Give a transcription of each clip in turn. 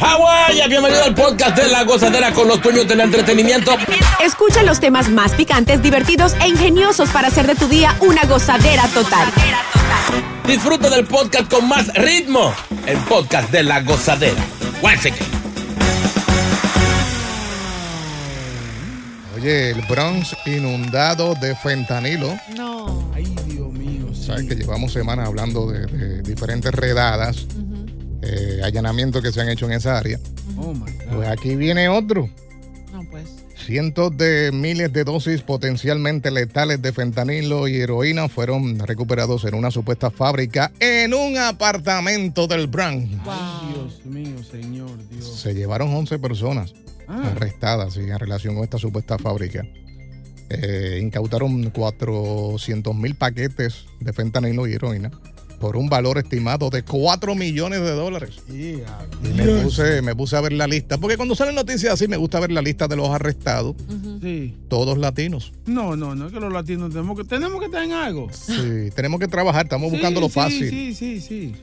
Hawái, bienvenido al podcast de La Gozadera con los dueños del entretenimiento. Escucha los temas más picantes, divertidos e ingeniosos para hacer de tu día una gozadera total. Disfruta del podcast con más ritmo, el podcast de La Gozadera. Oye, el Bronx inundado de fentanilo. No. Ay, Dios mío. Sabes que llevamos semanas hablando de, de diferentes redadas, eh, allanamientos que se han hecho en esa área. Oh my God. Pues aquí viene otro. No, pues. Cientos de miles de dosis potencialmente letales de fentanilo y heroína fueron recuperados en una supuesta fábrica en un apartamento del Bronx. Ay, Dios mío, señor Dios. Se llevaron 11 personas Ah. arrestadas sí, en relación con esta supuesta fábrica. Eh, incautaron 400 mil paquetes de fentanilo y heroína por un valor estimado de 4 millones de dólares. Y me puse, me puse a ver la lista, porque cuando salen noticias así me gusta ver la lista de los arrestados, Sí. todos latinos. No, no, no es que los latinos tenemos que, tenemos que estar en algo. Sí, tenemos que trabajar, estamos Sí, buscando lo sí, fácil. Sí, sí, sí.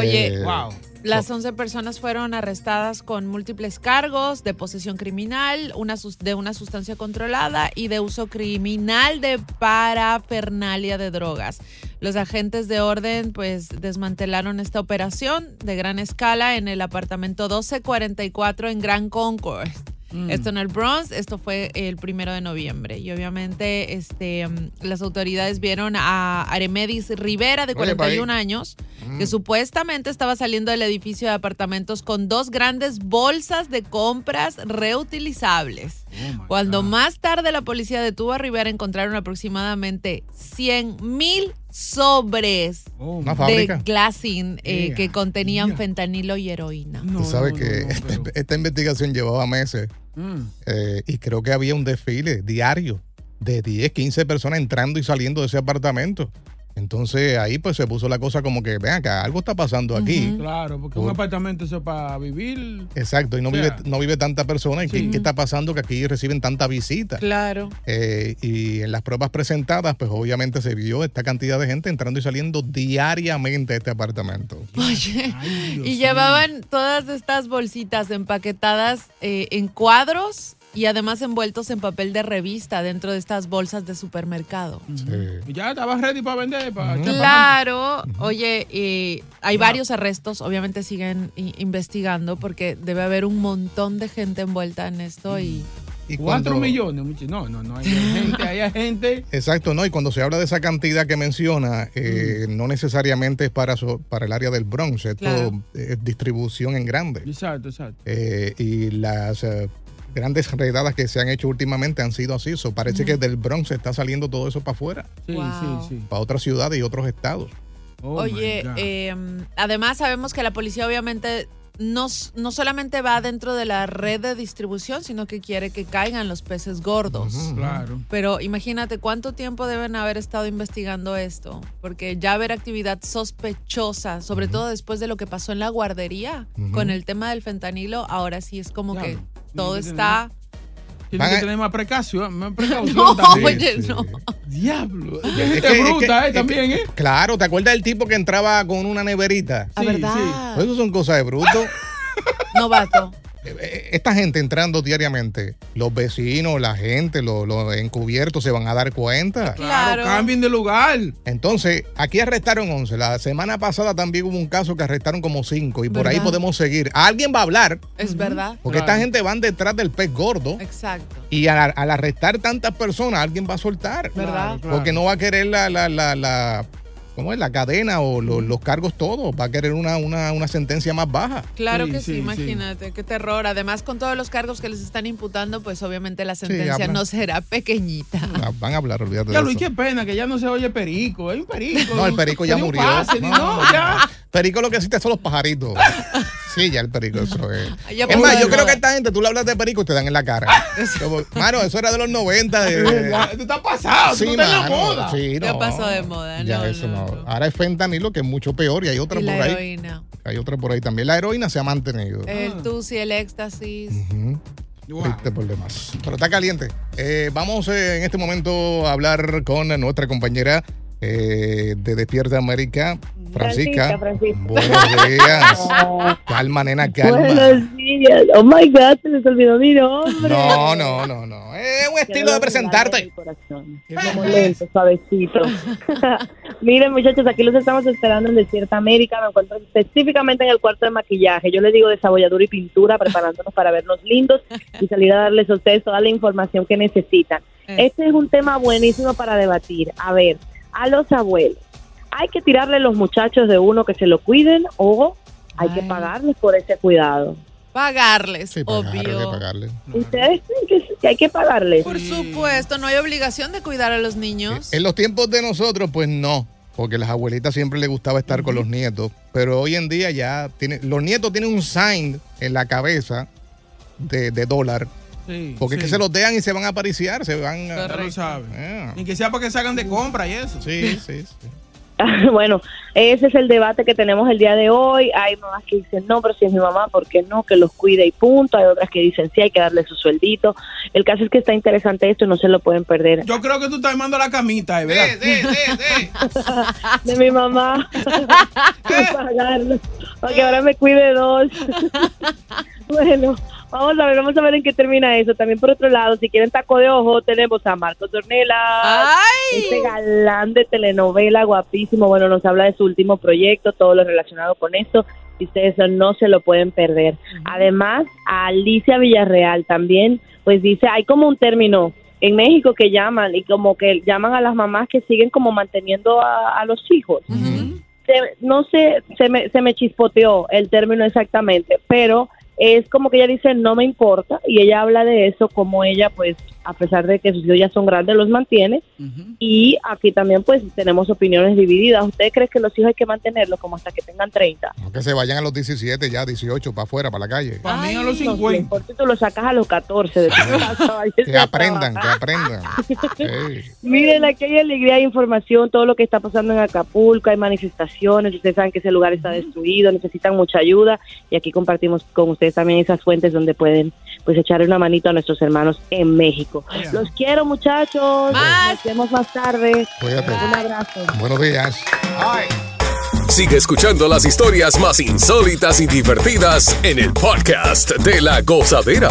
Oye, Eh, Wow. Las 11 personas fueron arrestadas con múltiples cargos de posesión criminal, una de una sustancia controlada y de uso criminal de parafernalia de drogas. Los agentes de orden pues desmantelaron esta operación de gran escala en el apartamento 1244 en Grand Concourse. Esto en el Bronx, esto fue el primero de noviembre. Y obviamente este, mm, las autoridades vieron a Aremedis Rivera, de Oye, pa' ahí. 41 años, que supuestamente estaba saliendo del edificio de apartamentos con dos grandes bolsas de compras reutilizables. Cuando más tarde la policía detuvo a Rivera, encontraron aproximadamente 100 mil sobres Una de glassing eh, Yeah, que contenían yeah. fentanilo y heroína. No, Tú sabes no, que no, no, esta, pero- esta investigación llevaba meses Mm. eh, y creo que había un desfile diario de 10, 15 personas entrando y saliendo de ese apartamento. Entonces ahí pues se puso la cosa como que, vean acá, algo está pasando aquí. Claro, porque un Por- apartamento eso es para vivir. Exacto, y no, O sea, vive, no vive tanta persona. ¿Y qué- Sí. qué, está pasando? Que aquí reciben tanta visita. Claro. Eh, y en las pruebas presentadas, pues obviamente se vio esta cantidad de gente entrando y saliendo diariamente a este apartamento. Oye, Ay, y llevaban todas estas bolsitas empaquetadas eh, en cuadros y además envueltos en papel de revista dentro de estas bolsas de supermercado. Sí. Ya estabas ready para vender. Para Claro, oye, hay varios arrestos, obviamente siguen investigando porque debe haber un montón de gente envuelta en esto y Y Cuatro cuando- millones. No, no, no. Hay gente, hay gente. Exacto, ¿no? Y cuando se habla de esa cantidad que menciona, eh, no necesariamente es para, so- para el área del Bronx, esto Claro. es distribución en grande. Exacto, exacto. Eh, y las eh, grandes redadas que se han hecho últimamente han sido así. So, parece que del Bronx está saliendo todo eso para afuera, Sí, Wow. sí, sí. para otras ciudades y otros estados. Oh, Oye, eh, además sabemos que la policía obviamente no, no solamente va dentro de la red de distribución, sino que quiere que caigan los peces gordos. Claro. Pero imagínate cuánto tiempo deben haber estado investigando esto, porque ya ver actividad sospechosa, sobre todo después de lo que pasó en la guardería con el tema del fentanilo, ahora sí es como que. Todo está... Tiene que tener más precaución, más precaución No, también. oye, no. Diablo. Es Gente que- es bruta, que- eh, es también, que- ¿eh? Claro, ¿te acuerdas del tipo que entraba con una neverita? A verdad. Eso son cosas de bruto. Novato. Esta gente entrando diariamente, los vecinos, la gente, los, los encubiertos se van a dar cuenta. Claro, cambien de lugar. Entonces, aquí arrestaron 11. La semana pasada también hubo un caso que arrestaron como 5 y por ahí podemos seguir. Alguien va a hablar, Es verdad. porque esta gente van detrás del pez gordo Exacto. y al, al arrestar tantas personas, alguien va a soltar. ¿Verdad? Porque no va a querer la, la, la, la- ¿cómo es? La cadena o lo- los cargos todos. Va a querer una, una, una sentencia más baja. Claro Sí, que sí, sí, sí. imagínate, qué terror. Además, con todos los cargos que les están imputando, pues obviamente la sentencia no será pequeñita. Ah, Van a hablar, olvídate Diablo, de y eso. qué pena que ya no se oye perico. Hay un perico. No, el perico ya murió. pase, No, no, ya. Perico lo que existe son los pajaritos. Sí, ya el perico, eso es. Ya Es más, yo creo que esta gente, tú le hablas de perico y te dan en la cara. Como, mano, eso era de los 90. De, Ya, Tú estás pasado, tú Sí, estás en la moda. sí, Ya no. pasó de moda, Ya no, eso no, no. Ahora es fentanilo, que es mucho peor, y hay otra Y por la ahí. heroína. Hay otra por ahí también. La heroína se ha mantenido. El tusi, el éxtasis. Triste por demás. Pero está caliente. Eh, vamos eh, en este momento a hablar con nuestra compañera eh, de Despierta América, Francisca. Francisca. Buenos días. calma, nena, calma. Buenos días. Oh my God, se les olvidó mi nombre. No, no, no, no. Es un estilo de presentarte. Como lento, suavecito. Miren, muchachos, aquí los estamos esperando en Desierta América. Me encuentro específicamente en el cuarto de maquillaje. Yo les digo desabolladura y pintura, preparándonos para vernos lindos y salir a darles a ustedes toda la información que necesitan. Este es un tema buenísimo para debatir. A ver, a los abuelos, ¿hay que tirarle los muchachos de uno que se lo cuiden o hay que pagarles por ese cuidado? Pagarles, pagar, hay que obvio. pagarle. ¿Ustedes creen que, que hay que pagarles? Por supuesto, no hay obligación de cuidar a los niños. En los tiempos de nosotros, pues no. Porque las abuelitas siempre les gustaba estar con los nietos. Pero hoy en día ya tiene, los nietos tienen un sign en la cabeza de, de dólar. Sí, Porque es que sí. se los dejan y se van a apariciar, se van a... Ya lo saben. Ah. Ni que sea para que salgan de compra y eso. Sí, sí, sí. bueno, ese es el debate que tenemos el día de hoy. Hay mamás que dicen, no, pero si es mi mamá, ¿por qué no? Que los cuide y punto. Hay otras que dicen, sí, hay que darle su sueldito. El caso es que está interesante esto y no se lo pueden perder. Yo creo que tú estás armando la camita, ¿eh? ¿verdad? De mi mamá. pagarlo. Para que ahora me cuide dos. bueno, vamos a ver, vamos a ver en qué termina eso. También por otro lado, si quieren taco de ojo, tenemos a Marcos Dornela. Este galán de telenovela guapísimo. Bueno, nos habla de su último proyecto, todo lo relacionado con esto. Y ustedes no se lo pueden perder. Además, a Alicia Villarreal también, pues dice, hay como un término en México que llaman y como que llaman a las mamás que siguen como manteniendo a, a los hijos. Se- no sé, se me, se me chispoteó el término exactamente, pero es como que ella dice no me importa y ella habla de eso como ella pues a pesar de que sus hijos ya son grandes los mantiene y aquí también pues tenemos opiniones divididas. ¿Usted cree que los hijos hay que mantenerlos como hasta que tengan 30? No que se vayan a los 17 ya, 18, para afuera, para la calle. Para mí a los No, 50. por tú lo sacas a los 14 de tu casa, Que aprendan, que aprendan. Sí. Miren, aquí hay alegría, hay información, todo lo que está pasando en Acapulco, hay manifestaciones, ustedes saben que ese lugar está destruido, necesitan mucha ayuda y aquí compartimos con ustedes también esas fuentes donde pueden pues echarle una manito a nuestros hermanos en México. Los quiero muchachos, nos vemos más tarde. Cuídate. Un abrazo. Buenos días. Sigue escuchando las historias más insólitas y divertidas en el podcast de la gozadera.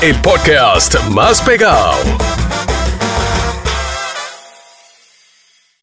El podcast más pegado.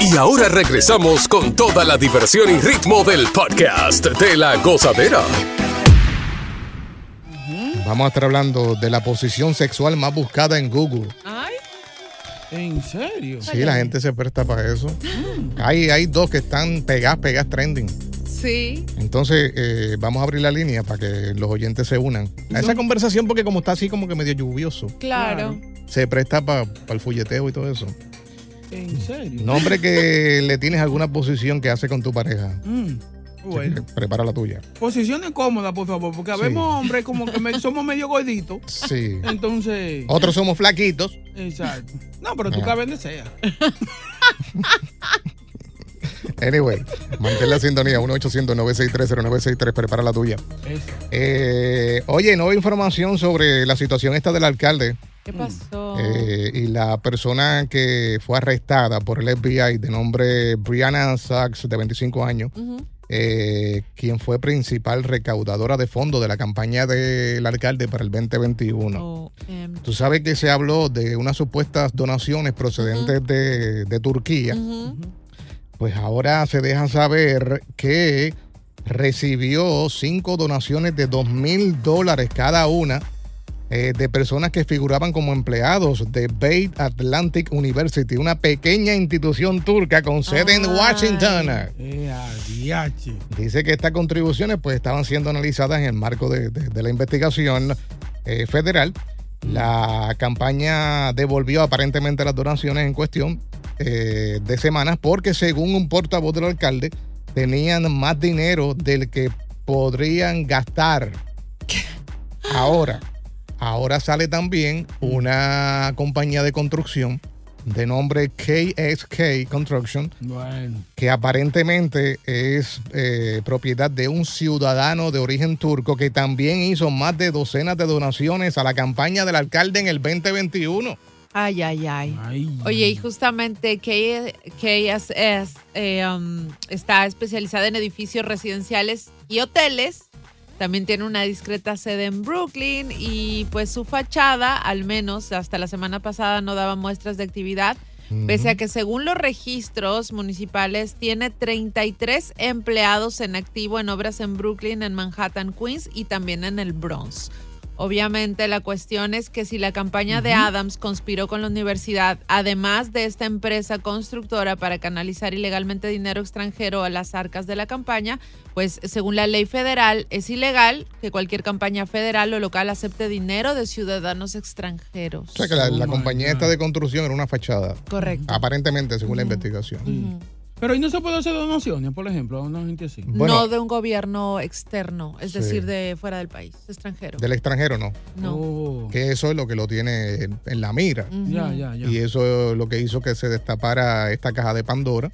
Y ahora regresamos con toda la diversión y ritmo del podcast de la gozadera. Vamos a estar hablando de la posición sexual más buscada en Google. ¿En serio? Sí, la gente se presta para eso. Hay, hay dos que están pegadas, pegadas trending. Sí. Entonces, eh, vamos a abrir la línea para que los oyentes se unan a esa conversación porque como está así como que medio lluvioso, Claro. se presta para el folleteo y todo eso. ¿En serio? Nombre que le tienes alguna posición que hace con tu pareja. Mm, bueno. Prepara la tuya. Posiciones cómodas, por favor, porque habemos hombres como que me- somos medio gorditos. Sí. Entonces. Otros somos flaquitos. Exacto. No, pero tú cabes donde sea. Anyway, mantén la sintonía 1-800-963-0963. Prepara la tuya. Eh, oye, nueva información sobre la situación esta del alcalde. ¿Qué pasó? Eh, y la persona que fue arrestada por el FBI de nombre Brianna Sachs, de 25 años, eh, quien fue principal recaudadora de fondos de la campaña del alcalde para el 2021. Oh, em, Tú sabes que se habló de unas supuestas donaciones procedentes de, de Turquía. Pues ahora se deja saber que recibió cinco donaciones de dos mil dólares cada una eh, de personas que figuraban como empleados de Beit Atlantic University, una pequeña institución turca con sede en Washington. Eh. Dice que estas contribuciones pues estaban siendo analizadas en el marco de, de- de la investigación eh, federal. La campaña devolvió aparentemente las donaciones en cuestión eh, de semanas porque según un portavoz del alcalde tenían más dinero del que podrían gastar. Ahora, ahora sale también una compañía de construcción de nombre KSK Construction Bueno. que aparentemente es eh, propiedad de un ciudadano de origen turco que también hizo más de docenas de donaciones a la campaña del alcalde en el 2021. Ay, ay, ay. Oye, y justamente KSS eh, um, está especializada en edificios residenciales y hoteles. También tiene una discreta sede en Brooklyn y pues su fachada, al menos hasta la semana pasada, no daba muestras de actividad. Pese a que según los registros municipales tiene 33 empleados en activo en obras en Brooklyn, en Manhattan, Queens y también en el Bronx. Obviamente la cuestión es que si la campaña de Adams conspiró con la universidad, además de esta empresa constructora para canalizar ilegalmente dinero extranjero a las arcas de la campaña, pues según la ley federal es ilegal que cualquier campaña federal o local acepte dinero de ciudadanos extranjeros. O sea que la, la compañía esta de construcción era una fachada. Correcto. Aparentemente, según la investigación. Pero ahí no se puede hacer donaciones, por ejemplo, a una gente así. no de un gobierno externo, es Sí. decir, de fuera del país, extranjero. Del extranjero no. No. Que eso es lo que lo tiene en, la mira. Ya, ya, ya. Y eso es lo que hizo que se destapara esta caja de Pandora.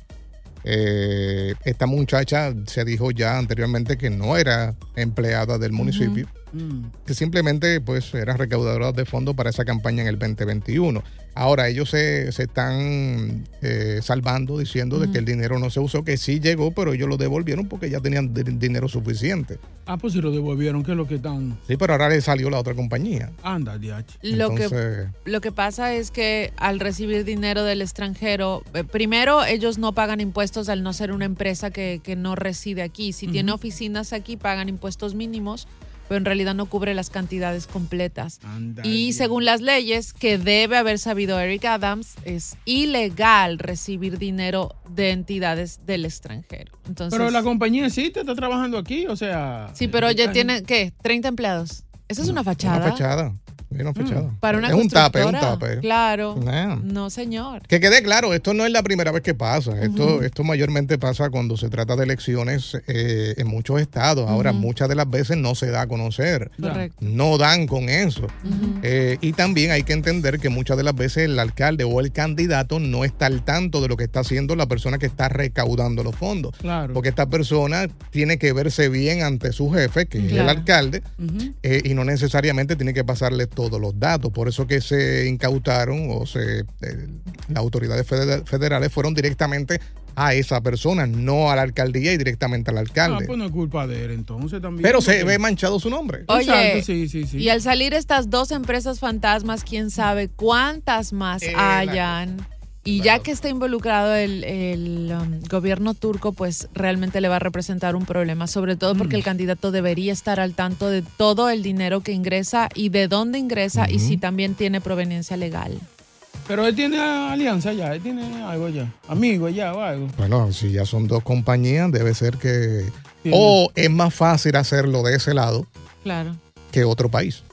Eh, esta muchacha se dijo ya anteriormente que no era empleada del municipio, Mm. que simplemente pues era recaudadora de fondos para esa campaña en el 2021. Ahora ellos se, se están eh, salvando diciendo de que el dinero no se usó, que sí llegó, pero ellos lo devolvieron porque ya tenían di- dinero suficiente. Ah, pues si lo devolvieron, ¿qué es lo que están? Sí, pero ahora le salió la otra compañía. Anda, diache. Lo que, lo que pasa es que al recibir dinero del extranjero, eh, primero ellos no pagan impuestos al no ser una empresa que, que no reside aquí. Si tiene oficinas aquí, pagan impuestos mínimos, pero en realidad no cubre las cantidades completas. Y según las leyes que debe haber sabido Eric Adams, es ilegal recibir dinero de entidades del extranjero. Entonces, Pero la compañía existe, está trabajando aquí, o sea. sí, pero ya Ay, tiene, ¿qué? 30 empleados. Esa es una fachada. Una fachada. Sí, no fechado. Para una es un tape, es un tape. Claro. No, señor. Que quede claro, esto no es la primera vez que pasa. Esto, esto mayormente pasa cuando se trata de elecciones eh, en muchos estados. Ahora, muchas de las veces no se da a conocer. Correcto. No dan con eso. Eh, y también hay que entender que muchas de las veces el alcalde o el candidato no está al tanto de lo que está haciendo la persona que está recaudando los fondos. Claro. Porque esta persona tiene que verse bien ante su jefe, que es el alcalde, eh, y no necesariamente tiene que pasarle todos los datos. Por eso que se incautaron o se eh, las autoridades fede- federales fueron directamente a esa persona, no a la alcaldía y directamente al Ah, alcalde. pues no es culpa de él entonces también. Pero se ve manchado su nombre. Oye, Exacto, sí, sí, sí. y al salir estas dos empresas fantasmas, quién sabe cuántas más Eh, la- Y ya que está involucrado el, el, um, gobierno turco, pues realmente le va a representar un problema, sobre todo porque Mm. el candidato debería estar al tanto de todo el dinero que ingresa y de dónde ingresa y si también tiene proveniencia legal. Pero él tiene alianza ya, él tiene algo ya. Amigo ya o algo. Bueno, si ya son dos compañías, debe ser que... O es más fácil hacerlo de ese lado Claro. que otro país.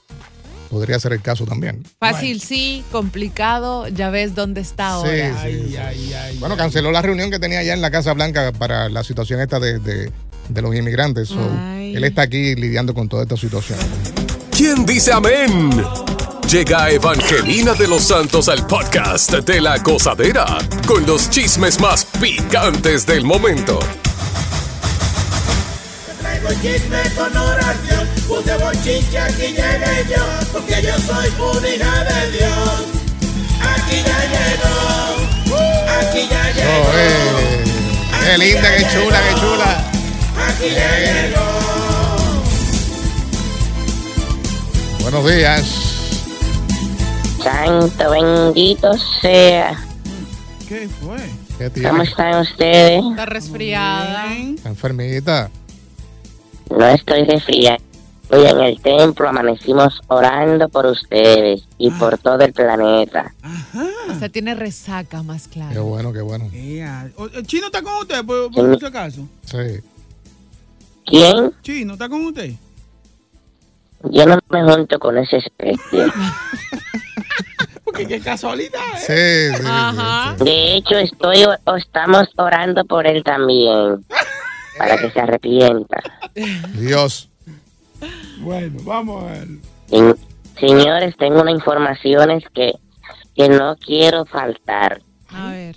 Podría ser el caso también. Fácil sí, complicado, ya ves dónde está ahora. Sí, sí, sí. Bueno, canceló la reunión que tenía allá en la Casa Blanca para la situación esta de, de- de los inmigrantes. So, Ay. él está aquí lidiando con toda esta situación. ¿Quién dice amén? Llega Evangelina de los Santos al podcast de la gozadera con los chismes más picantes del momento. Traigo chisme con oración, puse bochinche, aquí llegué yo, porque yo soy una hija de Dios. Aquí ya llegó, aquí ya llegó, Oh, eh, qué linda, qué chula, qué chula. aquí ya llegó. Buenos días. Santo bendito sea. ¿Qué fue? ¿Qué ¿Cómo están ustedes? Está resfriada. Está enfermita. No estoy resfriada. Hoy en el templo amanecimos orando por ustedes y por todo el planeta. O sea, tiene resaca más Qué claro. bueno, qué bueno. Ea, o- ¿El chino está con usted, por, por Sí. si acaso? Sí. ¿Quién? Chino, ¿está con usted? Yo no me junto con ese especie. Porque qué casualidad, ¿eh? Sí, sí, Ajá. De hecho, estoy o estamos orando por él también. Para que se arrepienta. Dios. Bueno, vamos a ver. Se- Señores, tengo unas informaciones que, que no quiero faltar. A ver.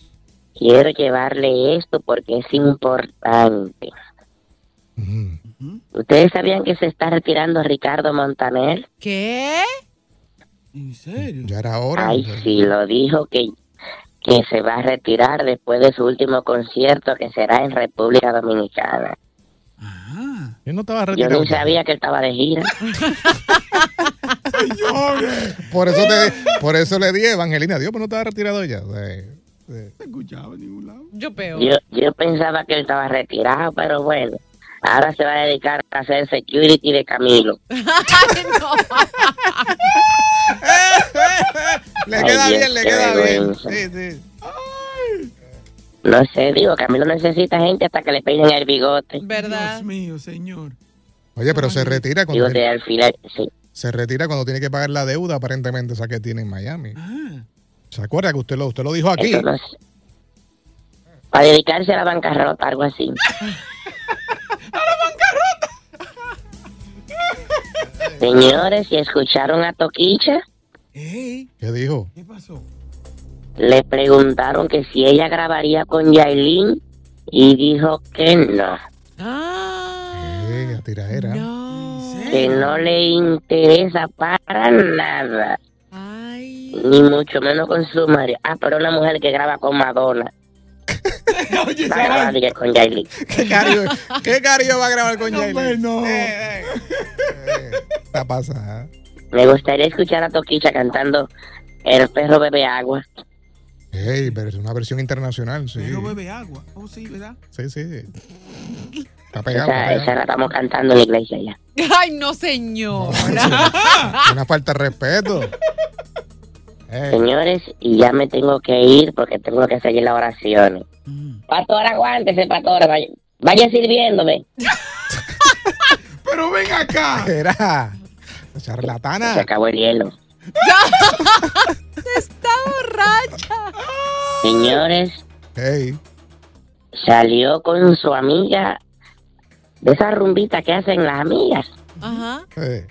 Quiero llevarle esto porque es importante. ¿Ustedes sabían que se está retirando Ricardo Montaner? ¿Qué? ¿En serio? Ya era hora. Ay, sí, lo dijo que, que se va a retirar después de su último concierto que será en República Dominicana. Yo no estaba Yo retirado. ni sabía que él estaba de gira. Por eso, te, por eso le di Evangelina. Dios, pero no estaba retirado ya. Sí, sí. No escuchaba en ningún lado. Yo peor. Yo, yo pensaba que él estaba retirado, pero bueno. Ahora se va a dedicar a hacer security de Camilo. Ay, no. Le Ay, queda Dios, bien, le queda bien. Sí, sí. No sé, digo, Camilo necesita gente hasta que le peinen el bigote. ¿Verdad? Dios mío, señor. Oye, pero se retira cuando, Bigote de alfiler, sí. se retira cuando tiene que pagar la deuda aparentemente esa que tiene en Miami. Ah, ¿Se acuerda que usted lo, usted lo dijo aquí? No sé. Para dedicarse a la bancarrota, algo así. Señores, si escucharon a Toquicha, ¿Qué dijo? ¿qué pasó? Le preguntaron que si ella grabaría con Yailin y dijo que no, Ah, Eh, no. que no le interesa para nada, Ay. ni mucho menos con su marido. Ah, pero una mujer que graba con Madonna, Oye, va a grabar con Yailin. ¿Qué cario, ¿Qué cario va a grabar con No, Yailin? no. Eh, eh. Eh, Está pasada. Me gustaría escuchar a Toquicha cantando El perro bebe agua. Ey, pero es una versión internacional, sí. Pero bebe agua. Oh, sí, ¿verdad? Sí, sí. Está pegado. Esa, está esa la estamos cantando en la iglesia ya. Ay, no, señor. Una falta de respeto. Señores, y ya me tengo que ir porque tengo que seguir las oraciones. Pastor, aguántese, pastor. Vaya, vaya sirviéndome. Pero ven acá. Era Se charlatana. acabó el hielo. Está borracha. Señores, Hey. salió con su amiga de esa rumbita que hacen las amigas Ajá. Eh,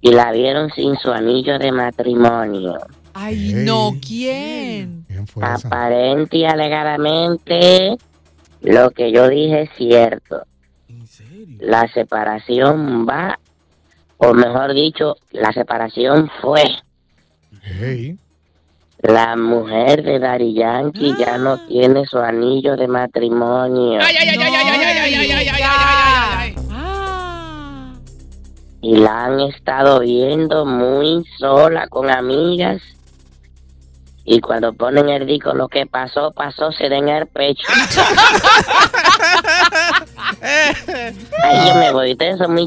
y la vieron sin su anillo de matrimonio. Ay, no, ¿quién? Aparente y alegadamente, lo que yo dije es cierto. La separación va, o mejor dicho, la separación fue. Hey. La mujer de Dari Yankee ya no tiene su anillo de matrimonio. Y la han estado viendo muy sola con amigas. Y cuando ponen el disco, lo que pasó, pasó, se den el pecho. Ay, yo me voy, ustedes son muy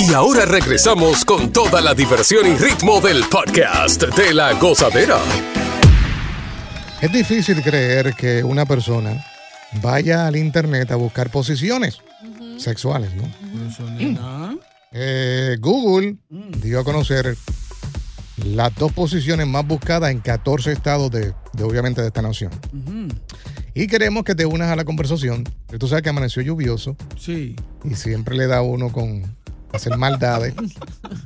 Y ahora regresamos con toda la diversión y ritmo del podcast de la gozadera. Es difícil creer que una persona vaya al internet a buscar posiciones sexuales, ¿no? Eh, Google dio a conocer las dos posiciones más buscadas en 14 estados de, de, obviamente de esta nación. Y queremos que te unas a la conversación. Tú sabes que amaneció lluvioso. Sí. Y siempre le da uno con hacer maldades.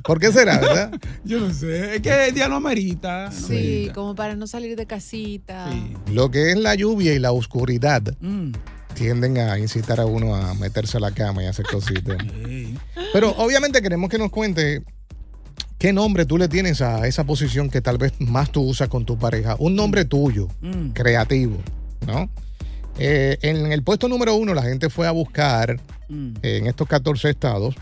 ¿Por qué será, verdad? Yo no sé. Es que el día no amerita. Sí, como para no salir de casita. Lo que es la lluvia y la oscuridad Mm. tienden a incitar a uno a meterse a la cama y hacer cositas. Pero obviamente queremos que nos cuente qué nombre tú le tienes a esa posición que tal vez más tú usas con tu pareja. Un nombre tuyo, Mm. creativo, ¿no? Eh, en el puesto número uno la gente fue a buscar Mm. eh, en estos 14 estados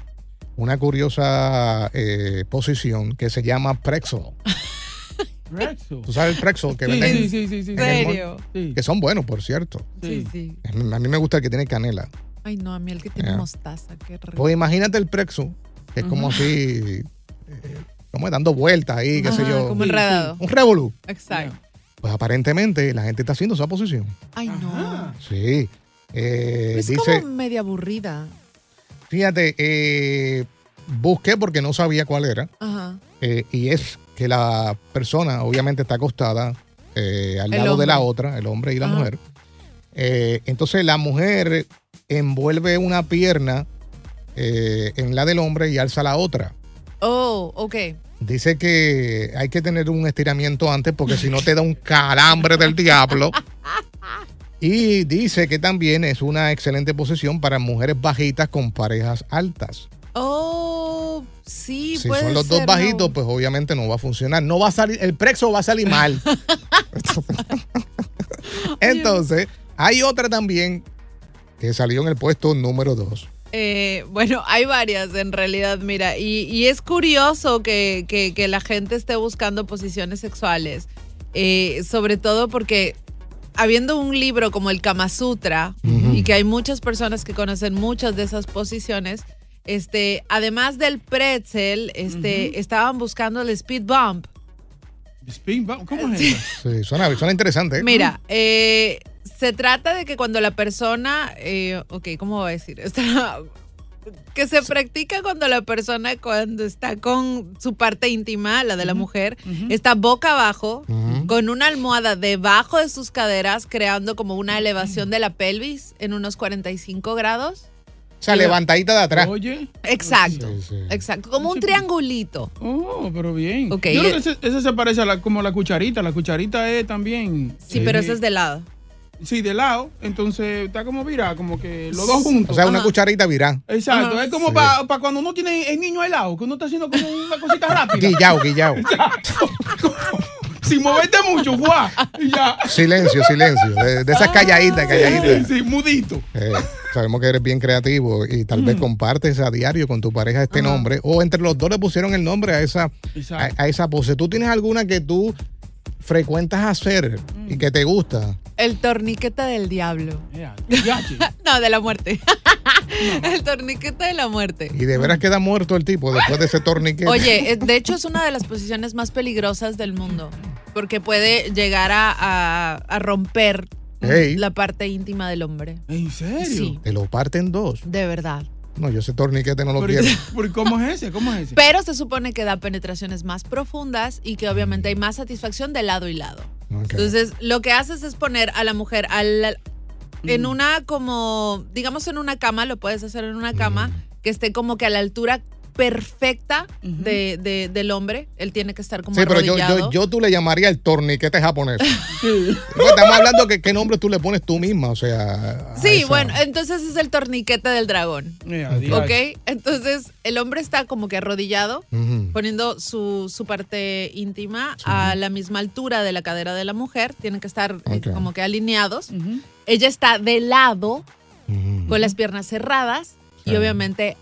una curiosa eh, posición que se llama Prexel. ¿Tú sabes el Prexel que Sí, venden? sí, sí, sí, sí. en el mall? ¿Serio? Sí. Que son buenos, por cierto. Sí, sí. A mí me gusta el que tiene canela. Ay, no, a mí el que tiene mostaza, qué rico. Pues imagínate el Prexel, que es como así, eh, como dando vueltas ahí, qué sé yo. como enredado. Un revolú. Exacto. Pues aparentemente la gente está haciendo esa posición. Ay, no. Sí. Eh, Es dice, como media aburrida. Fíjate, eh, busqué porque no sabía cuál era. Ajá. eh, y es que la persona obviamente está acostada eh, al El lado de la otra, el hombre y la Ajá. mujer. Eh, entonces la mujer envuelve una pierna en la del hombre y alza la otra. Oh, ok. Dice que hay que tener un estiramiento antes porque si no te da un calambre del diablo. Y dice que también es una excelente posición para mujeres bajitas con parejas altas. Oh, sí, si puede son los dos bajitos, ¿no? pues obviamente no va a funcionar. No va a salir, el prexo va a salir mal. Entonces, hay otra también que salió en el puesto número dos. Eh, bueno, hay varias en realidad, mira, y, y es curioso que, que- que la gente esté buscando posiciones sexuales, eh, sobre todo porque habiendo un libro como el Kama Sutra y que hay muchas personas que conocen muchas de esas posiciones, este, además del pretzel, este, estaban buscando el speed bump. Spin bump, ¿Cómo es eso? Sí, suena, suena interesante. ¿eh? Mira, eh, Se trata de que cuando la persona, eh, ok, ¿cómo voy a decir? Está- que se practica cuando la persona cuando está con su parte íntima, la de la mujer, está boca abajo, con una almohada debajo de sus caderas, creando como una elevación de la pelvis en unos 45 grados. O sea, levantadita de atrás. Oye. Exacto, exacto, como un triangulito. Oh, pero bien. Ok, Yo creo que ese, ese se parece a la, como la cucharita. La cucharita es también. Sí, pero ese es de lado. Sí, de lado. Entonces está como virada, como que los dos juntos. O sea, una cucharita virá. Exacto. Ajá. Es como Sí. para cuando uno tiene el niño helado, que uno está haciendo como una cosita rápida. Guillao, guillao. Sin moverte mucho, ¡guau! Y ya. Silencio, silencio. De, de esas calladitas, calladitas. Sí, mudito. Eh, sabemos que eres bien creativo y tal vez compartes a diario con tu pareja este nombre o entre los dos le pusieron el nombre a esa, a esa pose. ¿Tú tienes alguna que tú frecuentas hacer y que te gusta? El torniquete del diablo. No, de la muerte. El torniquete de la muerte. Y de veras queda muerto el tipo después de ese torniquete. Oye, eh, de hecho es una de las posiciones más peligrosas del mundo, porque puede llegar a, a- a romper la parte íntima del hombre. ¿En serio? Sí, Te lo parten dos. de verdad. No, yo ese torniquete no lo ¿Pero, quiero. pero ¿Cómo es ese? ¿Cómo es ese? Pero se supone que da penetraciones más profundas y que obviamente hay más satisfacción de lado y lado. Ok. Entonces, lo que haces es poner a la mujer al, en una como, digamos en una cama, lo puedes hacer en una cama que esté como que a la altura perfecta de, de- del hombre. Él tiene que estar como Sí, pero yo, yo, yo tú le llamaría el torniquete japonés. Estamos hablando que qué nombre tú le pones tú misma, o sea. Sí, esa- bueno, entonces es el torniquete del dragón. Ya, ¿Ok? Entonces el hombre está como que arrodillado, poniendo su, su parte íntima a la misma altura de la cadera de la mujer. Tienen que estar eh, como que alineados. Ella está de lado, con las piernas cerradas y obviamente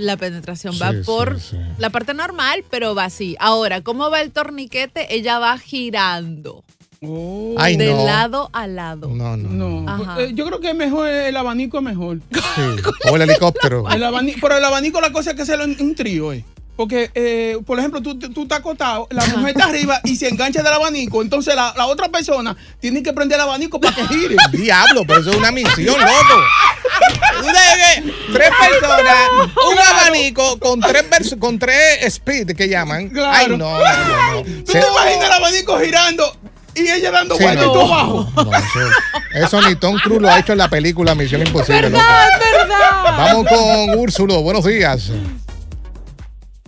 la penetración va Sí, por sí. la parte normal, pero va así. Ahora, ¿cómo va el torniquete? Ella va girando. Oh. Ay, de no. lado a lado. No, no. No, Ajá. eh, yo creo que es mejor el abanico es mejor. Sí. O el helicóptero. El pero el abanico la cosa es que hacerlo en un trío, eh. Porque, eh, por ejemplo, tú, tú estás acostado, la mujer está arriba y se engancha del abanico, entonces la, la otra persona tiene que prender el abanico para que gire. Diablo, pero eso es una misión, loco. Tres personas, un abanico con tres, vers- con tres speed que llaman. Claro. Ay, no, no, no. no. ¿Tú Se- te imaginas el abanico girando y ella dando Sí, vueltas no. y tú abajo? No, eso, eso ni Tom Cruise lo ha hecho en la película Misión Imposible. loco. verdad! Vamos con Úrsulo, buenos días.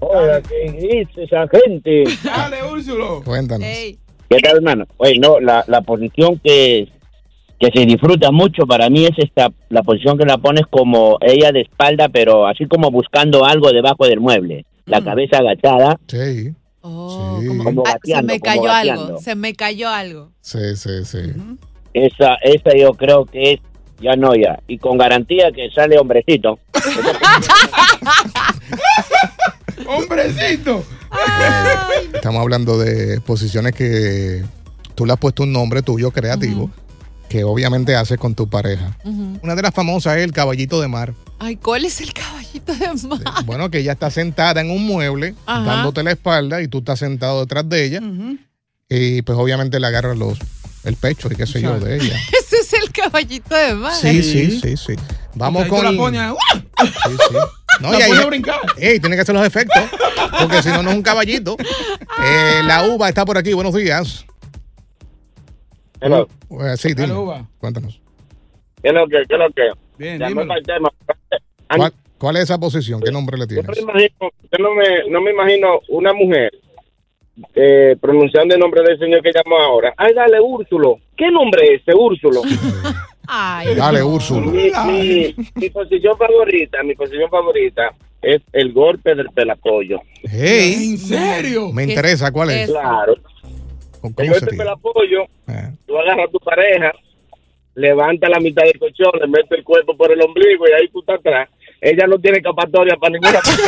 Hola, ¿qué dice esa gente? Dale, Úrsulo. Cuéntanos. ¿Qué tal, hermano? Oye, no, la, la posición que, que se disfruta mucho para mí es esta, la posición que la pones como ella de espalda, pero así como buscando algo debajo del mueble. La Mm. cabeza agachada. Sí, Oh, Sí. como- Como Ah, se me cayó algo, se me cayó algo. sí, sí, sí. Esa, esa yo creo que es ya no ya. Y con garantía que sale hombrecito. Hombrecito. Estamos hablando de posiciones que tú le has puesto un nombre tuyo creativo, que obviamente haces con tu pareja. Una de las famosas es el caballito de mar. Ay, ¿cuál es el caballito de mar? Bueno, que ella está sentada en un mueble, Ajá. dándote la espalda y tú estás sentado detrás de ella. Y pues obviamente le agarras los, el pecho y qué sé yo de ella. Ese es el caballito de mar. Sí, sí, sí, sí. Vamos con. la pones, ¡uh! Sí, sí. No, y ahí- a brincar. Ey, tiene que hacer los efectos, porque si no, no es un caballito. Eh, la uva está por aquí, buenos días. Hello. Eh, sí, dime. Dale, uva. Cuéntanos. ¿Qué es lo que? ¿Qué es lo que? Bien, Ya, dímelo. no el tema. ¿Cuál, cuál es esa posición? ¿Qué nombre le Yo tienes? no me imagino, yo no me, no me imagino una mujer eh, pronunciando el nombre del señor que llamó ahora. Ay, dale, Úrsulo. ¿Qué nombre es ese, Úrsulo? Ay, Dale, no. Úrsulo. mi, mi, mi posición favorita, mi posición favorita es el golpe del pelapollo. Hey, ¿En serio? me ¿Qué interesa cuál es. Claro. ¿Cómo El golpe del sería? pelapollo, Eh. tú agarras a tu pareja, levanta la mitad del colchón, le metes el cuerpo por el ombligo y ahí tú estás atrás. Ella no tiene escapatoria para ninguna parte.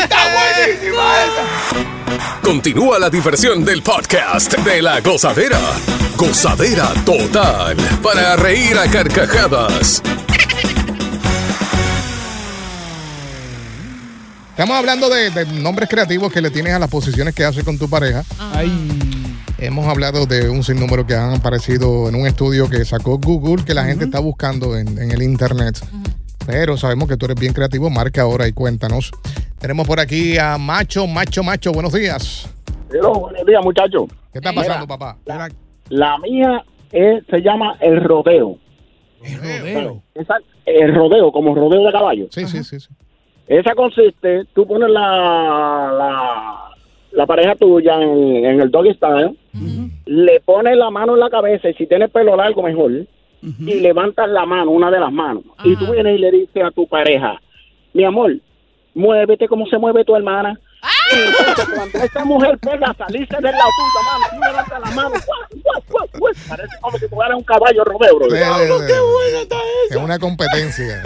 ¡Está buenísima! Continúa la diversión del podcast de la gozadera. Gozadera total. Para reír a carcajadas. Estamos hablando de, de nombres creativos que le tienes a las posiciones que haces con tu pareja. Ay. Hemos hablado de un sinnúmero que han aparecido en un estudio que sacó Google que la gente está buscando en, en el internet. Pero sabemos que tú eres bien creativo. Marca ahora y cuéntanos. Tenemos por aquí a Macho, Macho, Macho. Buenos días. Hello, buenos días, muchachos. ¿Qué está pasando, papá? La, la mía es, se llama el rodeo. El rodeo. Esa- el rodeo, como rodeo de caballo. Sí, sí, sí. sí. Esa consiste, tú pones la, la, la pareja tuya en, en el doggy style, le pones la mano en la cabeza y si tienes pelo largo mejor, y levantas la mano, una de las manos, y tú vienes y le dices a tu pareja, mi amor, muévete como se mueve tu hermana. Y entonces, cuando esa mujer pega salirse del lado tuyo, mano, tú levantas la mano, ¡guau, guau, guau, guau! parece como si fuera un caballo rodeo, bro. Sí, sí, sí. buena está Es una competencia.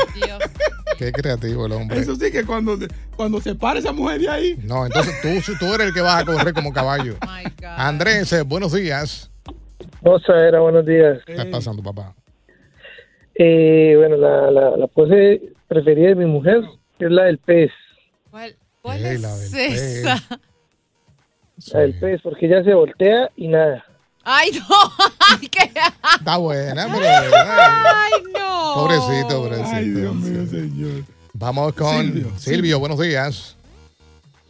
Qué creativo el hombre. Eso sí que cuando, cuando se para esa mujer de ahí. No, entonces tú, tú eres el que vas a correr como caballo. Andrés, eh, buenos días. era buenos días. ¿Qué está pasando, papá? Eh, bueno, la, la, la pose preferida de mi mujer es la del pez. ¿Cuál, cuál es la del esa? La del pez, porque ella se voltea y nada. Ay, no. Ay, qué- Está buena, pero. Ay, no. Pobrecito, pobrecito. Ay, Dios mío, señor. Vamos con Silvio, buenos días.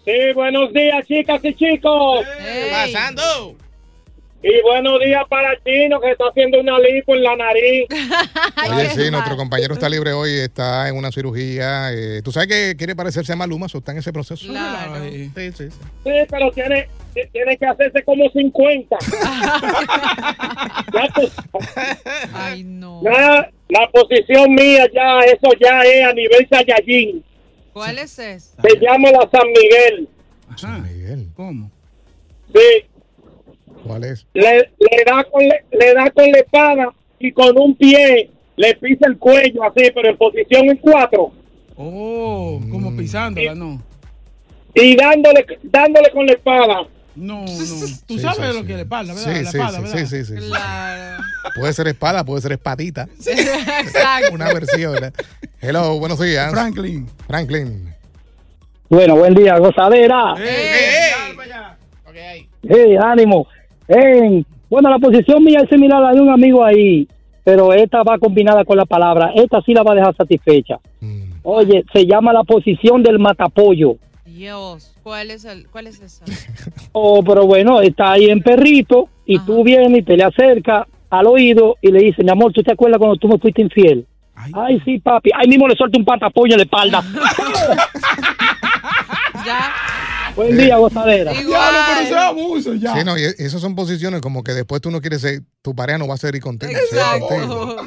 Sí, buenos días, chicas y chicos. ¿Qué pasando? Y buenos días para chino que está haciendo una lipo en la nariz. Oye, sí, nuestro compañero está libre hoy, está en una cirugía. eh, ¿Tú sabes que quiere parecerse a Maluma? ¿O está en ese proceso? Sí, sí, sí. Sí, pero tiene, tiene que hacerse como 50. Ya tú- Ay, no. Ya, la posición mía ya, eso ya es a nivel Saiyajin. ¿Cuál es esa? Se llama la San Miguel. San Miguel. ¿Cómo? Sí, ¿Cuál es? le, le da con le, le da con la espada y con un pie le pisa el cuello así, pero en posición en cuatro. Oh, como pisándola, no. Y dándole, dándole con la espada. No, no. Tú Sí, sabes sí, lo sí. que le pasa, ¿verdad? Sí, la espada, sí, ¿verdad? sí, sí, sí. Puede ser espada, puede ser espadita. Exacto. Una versión. ¿eh? Hello, buenos días. Franklin. Franklin. Bueno, buen día, gozadera. Hey, ánimo. Hey, bueno, la posición mía es similar a la de un amigo ahí, pero esta va combinada con la palabra. Esta sí la va a dejar satisfecha. Oye, se llama la posición del matapollo. Dios, ¿cuál es, el, ¿cuál es esa? Oh, pero bueno, está ahí en perrito y tú vienes y te le acercas al oído y le dices, mi amor, ¿tú te acuerdas cuando tú me fuiste infiel? Ay, sí, papi. Ahí mismo le suelta un patapollo en la espalda. Ya. Buen día, gozadera. Diablo, pero abuso ya. Sí, no, y esas son posiciones como que después tú no quieres ser, tu pareja no va a ser y contenta. contigo.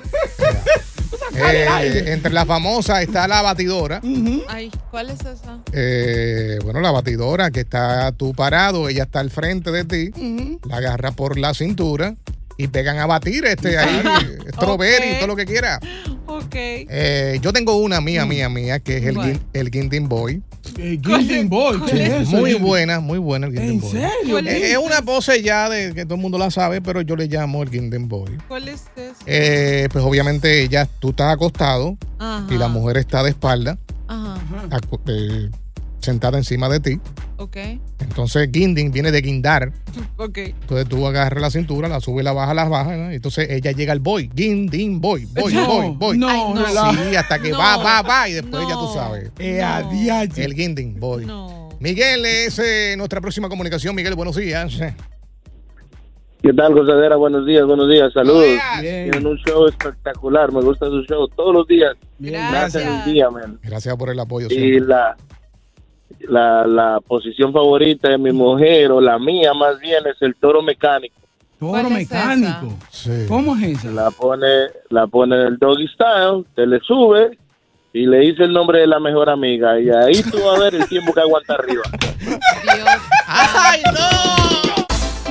Eh, entre las famosas está la batidora. Ay, ¿cuál es esa? Eh, bueno, la batidora que está tú parado, ella está al frente de ti, la agarra por la cintura y pegan a batir este ahí, strawberry, Ok. todo lo que quiera. Ok. Eh, yo tengo una mía, mía, mía, que es el. Gin- el Gindin Boy. El Gilding Boy, ¿qué es eso? Muy Gilding? buena, muy buena el Gindin ¿En Boy. serio? ¿Cuál Eh, es? Es una pose ya de que todo el mundo la sabe, pero yo le llamo el Gindin Boy. ¿Cuál es esa? Eh, pues obviamente ella, tú estás acostado Ajá. y la mujer está de espalda, Ajá. acu- eh, sentada encima de ti. Ok. Entonces Gindin viene de guindar. Ok. Entonces tú agarras la cintura, la subes, la bajas, la bajas. ¿no? Entonces ella llega al boy. Gindin boy, boy, No, boy, boy. no, Ay, no. Sí, hasta que No, va, va, va. Y después ya tú no. sabes. Eh. El Gindin boy. Miguel es eh, nuestra próxima comunicación. Miguel, buenos días. ¿Qué tal, gozadera? Buenos días, buenos días, saludos. Tienen un show espectacular, me gusta su show todos los días. Gracias. el día, man. Gracias por el apoyo. Y siempre. la, la, la posición favorita de mi mujer, o la mía más bien, es el toro mecánico. Toro mecánico. ¿Cómo es esa? La pone, la pone en el doggy style, te le sube y le dice el nombre de la mejor amiga. Y ahí tú vas a ver el tiempo que aguanta arriba. ¡Ay, no!